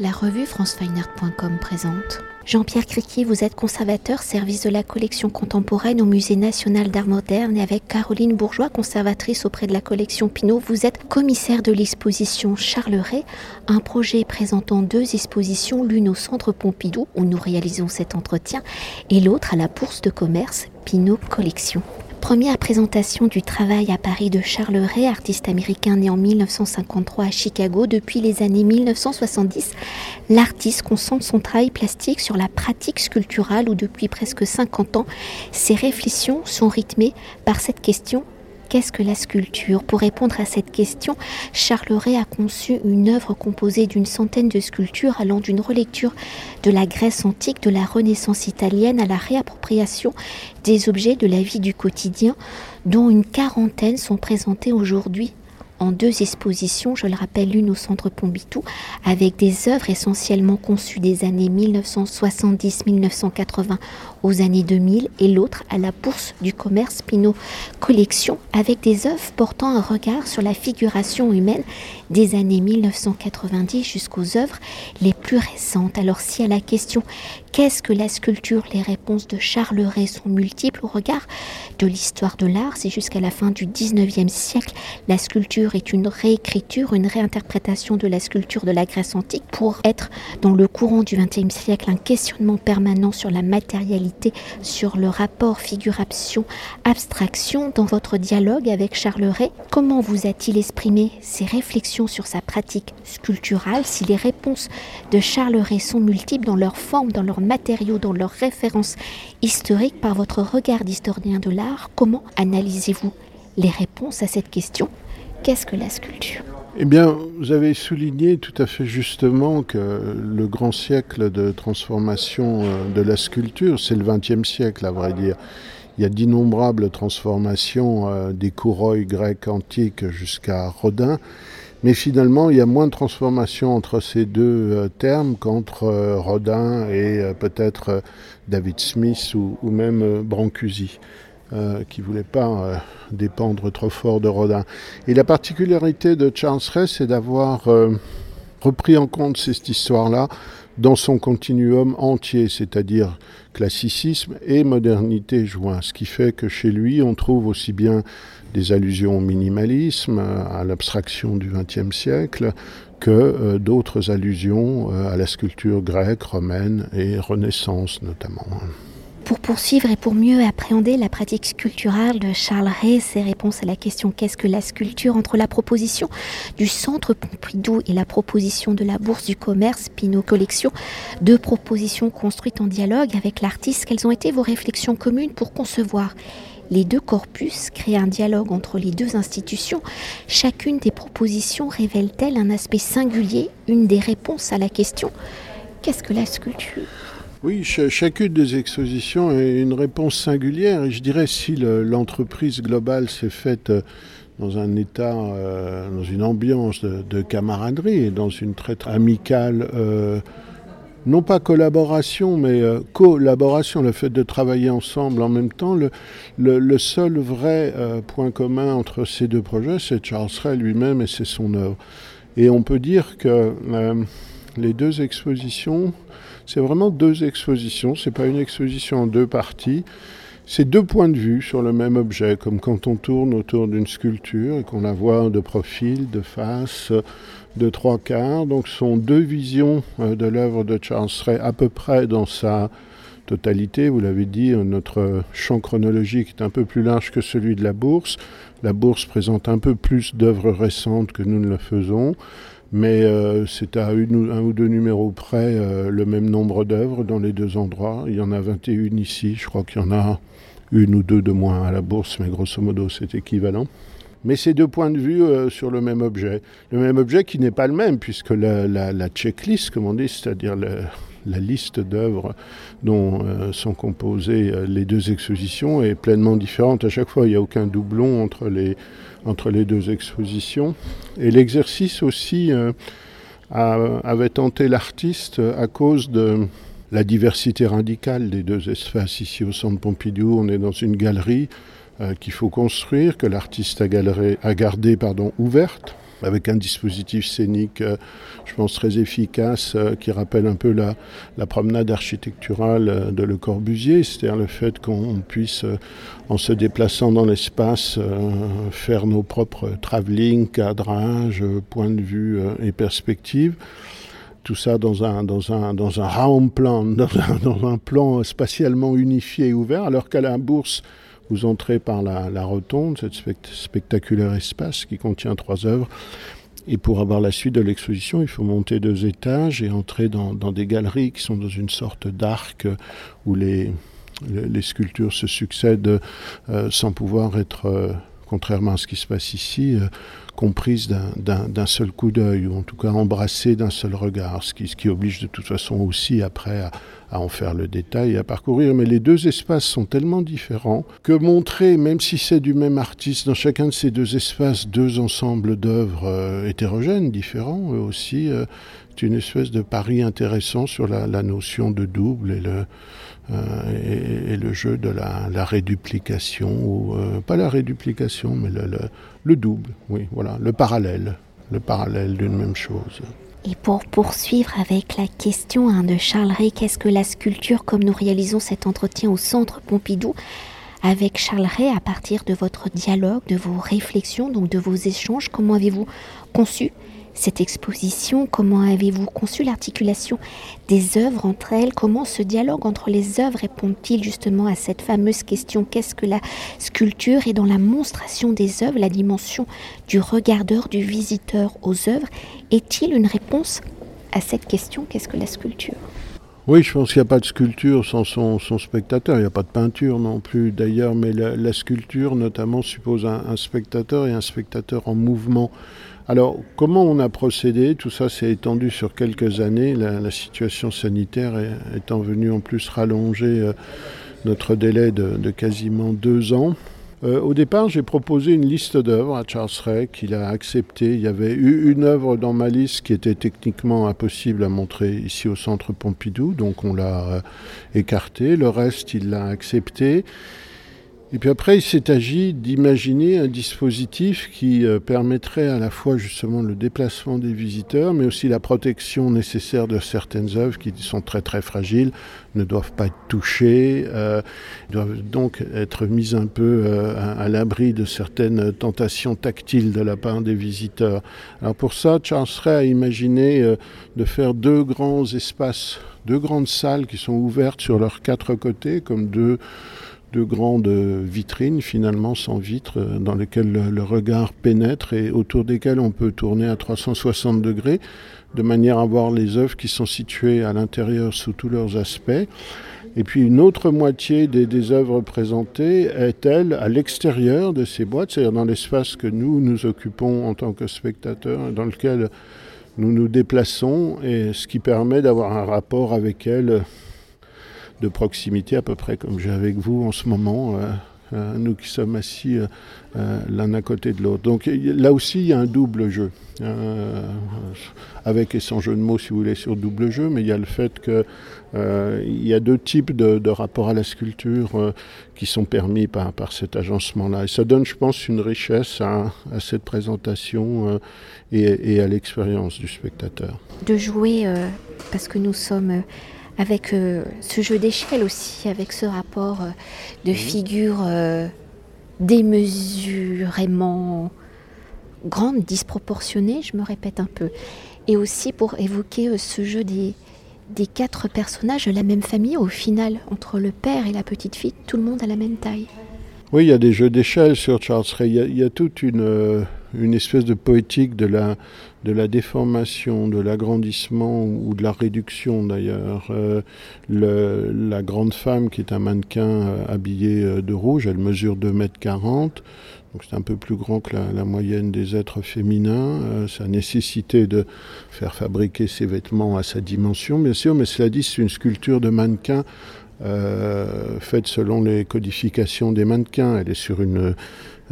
La revue francefineart.com présente. Jean-Pierre Criquier, vous êtes conservateur, service de la collection contemporaine au Musée national d'art moderne et avec Caroline Bourgeois, conservatrice auprès de la collection Pinault, vous êtes commissaire de l'exposition Charles Ray, un projet présentant deux expositions, l'une au Centre Pompidou où nous réalisons cet entretien et l'autre à la Bourse de commerce Pinault Collection. Première présentation du travail à Paris de Charles Ray, artiste américain né en 1953 à Chicago. Depuis les années 1970, l'artiste concentre son travail plastique sur la pratique sculpturale où depuis presque 50 ans, ses réflexions sont rythmées par cette question Qu'est-ce que la sculpture? Pour répondre à cette question, Charles Ray a conçu une œuvre composée d'une centaine de sculptures allant d'une relecture de la Grèce antique, de la Renaissance italienne à la réappropriation des objets de la vie du quotidien, dont une quarantaine sont présentés aujourd'hui en deux expositions, je le rappelle, l'une au Centre Pompidou, avec des œuvres essentiellement conçues des années 1970-1980 aux années 2000, et l'autre à la Bourse du Commerce Pinot Collection, avec des œuvres portant un regard sur la figuration humaine des années 1990 jusqu'aux œuvres les plus récentes. Alors si à la question qu'est-ce que la sculpture, les réponses de Charles Ray sont multiples au regard de l'histoire de l'art, c'est jusqu'à la fin du 19e siècle, la sculpture est une réécriture, une réinterprétation de la sculpture de la Grèce antique pour être dans le courant du 20e siècle un questionnement permanent sur la matérialité, sur le rapport figuration-abstraction. Dans votre dialogue avec Charles Ray, comment vous a-t-il exprimé ses réflexions sur sa pratique sculpturale, si les réponses de Charles Ray sont multiples dans leur forme, dans leurs matériaux, dans leurs références historiques, par votre regard d'historien de l'art, comment analysez-vous les réponses à cette question? Qu'est-ce que la sculpture? Eh bien, vous avez souligné tout à fait justement que le grand siècle de transformation euh, de la sculpture, c'est le XXe siècle, à vrai dire. Il y a d'innombrables transformations euh, des courroies grecques antiques jusqu'à Rodin. Mais finalement, il y a moins de transformation entre ces deux euh, termes qu'entre Rodin et peut-être David Smith ou, même Brancusi, qui ne voulait pas dépendre trop fort de Rodin. Et la particularité de Charles Ray, c'est d'avoir repris en compte cette histoire-là dans son continuum entier, c'est-à-dire classicisme et modernité joint, ce qui fait que chez lui, on trouve aussi bien des allusions au minimalisme, à l'abstraction du XXe siècle, que euh, d'autres allusions euh, à la sculpture grecque, romaine et renaissance notamment. Pour poursuivre et pour mieux appréhender la pratique sculpturale de Charles Ray, ses réponses à la question qu'est-ce que la sculpture entre la proposition du Centre Pompidou et la proposition de la Bourse du Commerce Pinot Collection, deux propositions construites en dialogue avec l'artiste, quelles ont été vos réflexions communes pour concevoir les deux corpus créent un dialogue entre les deux institutions? Chacune des propositions révèle-t-elle un aspect singulier, une des réponses à la question Qu'est-ce que la sculpture? Oui, chacune des expositions est une réponse singulière. Et je dirais si l'entreprise globale s'est faite euh, dans un état, euh, dans une ambiance de, camaraderie et dans une très, amicale, euh, non pas collaboration, mais collaboration, le fait de travailler ensemble en même temps. Le, seul vrai point commun entre ces deux projets, c'est Charles Ray lui-même et c'est son œuvre. Et on peut dire que les deux expositions c'est vraiment deux expositions, c'est pas une exposition en deux parties. C'est deux points de vue sur le même objet, comme quand on tourne autour d'une sculpture et qu'on la voit de profil, de face, de trois quarts. Donc ce sont deux visions euh, de l'œuvre de Charles Ray à peu près dans sa totalité. Vous l'avez dit, notre champ chronologique est un peu plus large que celui de la bourse. La bourse présente un peu plus d'œuvres récentes que nous ne le faisons mais euh, c'est à un ou deux numéros près euh, le même nombre d'œuvres dans les deux endroits. Il y en a 21 ici, je crois qu'il y en a une ou deux de moins à la bourse, mais grosso modo c'est équivalent. Mais c'est deux points de vue euh, sur le même objet. Le même objet qui n'est pas le même, puisque la, la, checklist, comme on dit, c'est-à-dire la liste d'œuvres dont sont composées les deux expositions est pleinement différente à chaque fois. Il n'y a aucun doublon entre les, entre les deux expositions. Et l'exercice aussi euh, avait tenté l'artiste à cause de la diversité radicale des deux espaces. Ici au centre Pompidou, on est dans une galerie euh, qu'il faut construire, que l'artiste a, a, gardé pardon, ouverte. Avec un dispositif scénique, euh, je pense, très efficace, euh, qui rappelle un peu la, promenade architecturale euh, de Le Corbusier, c'est-à-dire le fait qu'on puisse, en se déplaçant dans l'espace, faire nos propres travelling, cadrage, point de vue et perspective. Tout ça dans un, dans un, dans un round plan, dans un plan spatialement unifié et ouvert, alors qu'à la bourse, vous entrez par la, rotonde, cet spectaculaire espace qui contient trois œuvres. Et pour avoir la suite de l'exposition, il faut monter deux étages et entrer dans, des galeries qui sont dans une sorte d'arc où les, les, sculptures se succèdent euh, sans pouvoir être, euh, contrairement à ce qui se passe ici, euh, comprise d'un seul coup d'œil, ou en tout cas embrassée d'un seul regard, ce qui, ce qui, oblige de toute façon aussi après à, à, en faire le détail et à parcourir. Mais les deux espaces sont tellement différents que montrer, même si c'est du même artiste, dans chacun de ces deux espaces, deux ensembles d'œuvres euh, hétérogènes, différents eux aussi, euh, c'est une espèce de pari intéressant sur la, la notion de double et le, et, et, le jeu de la, réduplication, ou euh, pas la réduplication, mais le, double, oui, voilà, le parallèle, le parallèle d'une même chose. Et pour poursuivre avec la question hein, de Charles Ray, qu'est-ce que la sculpture, comme nous réalisons cet entretien au Centre Pompidou, avec Charles Ray, à partir de votre dialogue, de vos réflexions, donc de vos échanges, comment avez-vous conçu cette exposition Comment avez-vous conçu l'articulation des œuvres entre elles? Comment ce dialogue entre les œuvres répond-il justement à cette fameuse question? Qu'est-ce que la sculpture Et dans la monstration des œuvres, la dimension du regardeur, du visiteur aux œuvres, est-il une réponse à cette question qu'est-ce que la sculpture? Oui, je pense qu'il n'y a pas de sculpture sans son, spectateur. Il n'y a pas de peinture non plus d'ailleurs, mais la, sculpture notamment suppose un spectateur et un spectateur en mouvement. Alors, comment on a procédé? Tout ça s'est étendu sur quelques années. La, situation sanitaire étant venue en plus rallonger euh, notre délai de, quasiment deux ans. Euh, au départ, j'ai proposé une liste d'œuvres à Charles Ray qu'il a accepté. Il y avait eu une œuvre dans ma liste qui était techniquement impossible à montrer ici au centre Pompidou, donc on l'a euh, écarté. Le reste, il l'a accepté. Et puis après, il s'est agi d'imaginer un dispositif qui euh, permettrait à la fois justement le déplacement des visiteurs, mais aussi la protection nécessaire de certaines œuvres qui sont très très fragiles, ne doivent pas être touchées, euh, doivent donc être mises un peu euh, à, l'abri de certaines tentations tactiles de la part des visiteurs. Alors pour ça, Charles Ray a imaginé euh, de faire deux grands espaces, deux grandes salles qui sont ouvertes sur leurs quatre côtés, comme deux de grandes vitrines finalement sans vitres dans lesquelles le, regard pénètre et autour desquelles on peut tourner à 360 degrés de manière à voir les œuvres qui sont situées à l'intérieur sous tous leurs aspects. Et puis une autre moitié des, des œuvres présentées est-elle à l'extérieur de ces boîtes, c'est-à-dire dans l'espace que nous nous occupons en tant que spectateurs, dans lequel nous nous déplaçons, et ce qui permet d'avoir un rapport avec elles de proximité à peu près comme j'ai avec vous en ce moment, euh, euh, nous qui sommes assis euh, l'un à côté de l'autre. Donc là aussi il y a un double jeu, euh, avec et sans jeu de mots si vous voulez sur double jeu, mais il y a le fait que euh, il y a deux types de, rapports à la sculpture qui sont permis par, par cet agencement-là. Et ça donne, je pense, une richesse à, cette présentation et, et à l'expérience du spectateur. De jouer, parce que nous sommes... Avec euh, ce jeu d'échelle aussi, avec ce rapport euh, de figures euh, démesurément grandes, disproportionnées, je me répète un peu. Et aussi pour évoquer ce jeu des, des quatre personnages de la même famille, au final, entre le père et la petite fille, tout le monde a la même taille. Oui, il y a des jeux d'échelle sur Charles Ray. Il y a, il y a toute une, une espèce de poétique de la, de la déformation, de l'agrandissement ou de la réduction d'ailleurs. Euh, la grande femme qui est un mannequin euh, habillé euh, de rouge, elle mesure 2 mètres 40 donc c'est un peu plus grand que la, moyenne des êtres féminins. Euh, ça a nécessité de faire fabriquer ses vêtements à sa dimension, bien sûr, mais cela dit, c'est une sculpture de mannequin faite selon les codifications des mannequins. Elle est sur une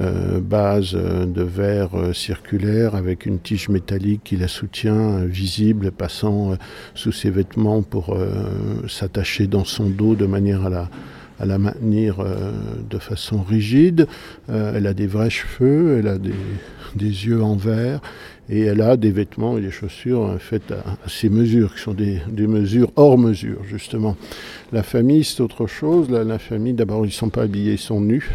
euh, base de verre euh, circulaire avec une tige métallique qui la soutient, euh, visible, passant euh, sous ses vêtements pour euh, s'attacher dans son dos de manière à la, à la maintenir de façon rigide. elle a des vrais cheveux, elle a des, yeux en verre et elle a des vêtements et des chaussures faites à, ces mesures, qui sont des, mesures hors mesure, justement. La famille, c'est autre chose. la famille, d'abord, ils ne sont pas habillés, ils sont nus.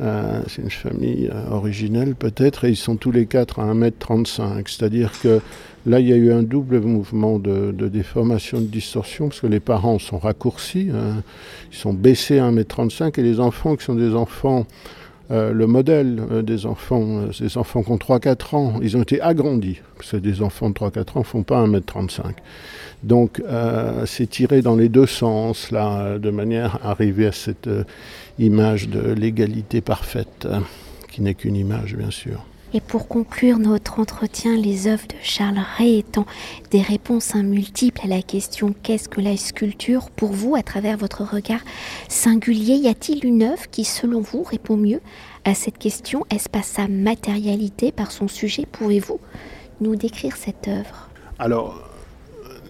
Euh, c'est une famille euh, originelle peut-être, et ils sont tous les quatre à 1m35. C'est-à-dire que là, il y a eu un double mouvement de, déformation, de distorsion, parce que les parents sont raccourcis, hein. ils sont baissés à 1m35, et les enfants qui sont des enfants euh, le modèle des enfants, ces enfants qui ont 3-4 ans, ils ont été agrandis. Que des enfants de 3-4 ans ne font pas 1m35. Donc c'est tiré dans les deux sens, là, de manière à arriver à cette image de l'égalité parfaite, qui n'est qu'une image bien sûr. Et pour conclure notre entretien, les œuvres de Charles Ray étant des réponses multiples à la question qu'est-ce que la sculpture pour vous à travers votre regard singulier, y a-t-il une œuvre qui selon vous répond mieux à cette question? Est-ce pas sa matérialité par son sujet? Pouvez-vous nous décrire cette œuvre? Alors,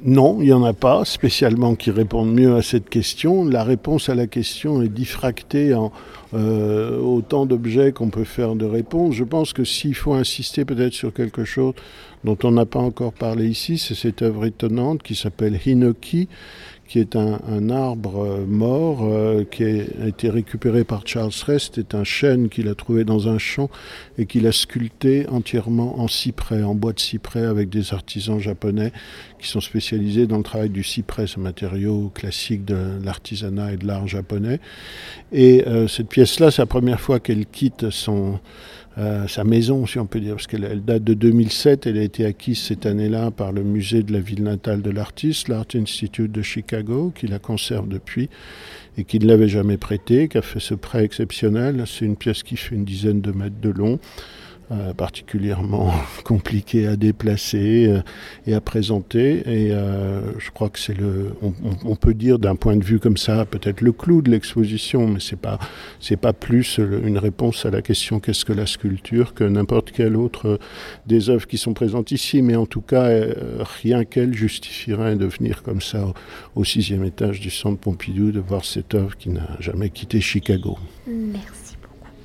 non, il n'y en a pas spécialement qui répondent mieux à cette question. La réponse à la question est diffractée en euh, autant d'objets qu'on peut faire de réponses. Je pense que s'il faut insister peut-être sur quelque chose dont on n'a pas encore parlé ici, c'est cette œuvre étonnante qui s'appelle Hinoki, qui est un, arbre euh, mort euh, qui a été récupéré par Charles Rest. C'est un chêne qu'il a trouvé dans un champ et qu'il a sculpté entièrement en cyprès, en bois de cyprès, avec des artisans japonais qui sont spécialisés dans le travail du cyprès, ce matériau classique de l'artisanat et de l'art japonais. Et euh, cette pièce-là, c'est la première fois qu'elle quitte son euh, sa maison, si on peut dire, parce qu'elle date de 2007. Elle a été acquise cette année-là par le musée de la ville natale de l'artiste, l'Art Institute de Chicago, qui la conserve depuis et qui ne l'avait jamais prêtée, qui a fait ce prêt exceptionnel. C'est une pièce qui fait une dizaine de mètres de long. Euh, particulièrement compliqué à déplacer euh, et à présenter. Et euh, je crois que c'est le, on, peut dire d'un point de vue comme ça, peut-être le clou de l'exposition, mais c'est pas, c'est pas plus une réponse à la question qu'est-ce que la sculpture que n'importe quelle autre des œuvres qui sont présentes ici. Mais en tout cas, rien qu'elle justifierait de venir comme ça au, au sixième étage du centre Pompidou, de voir cette œuvre qui n'a jamais quitté Chicago. Merci.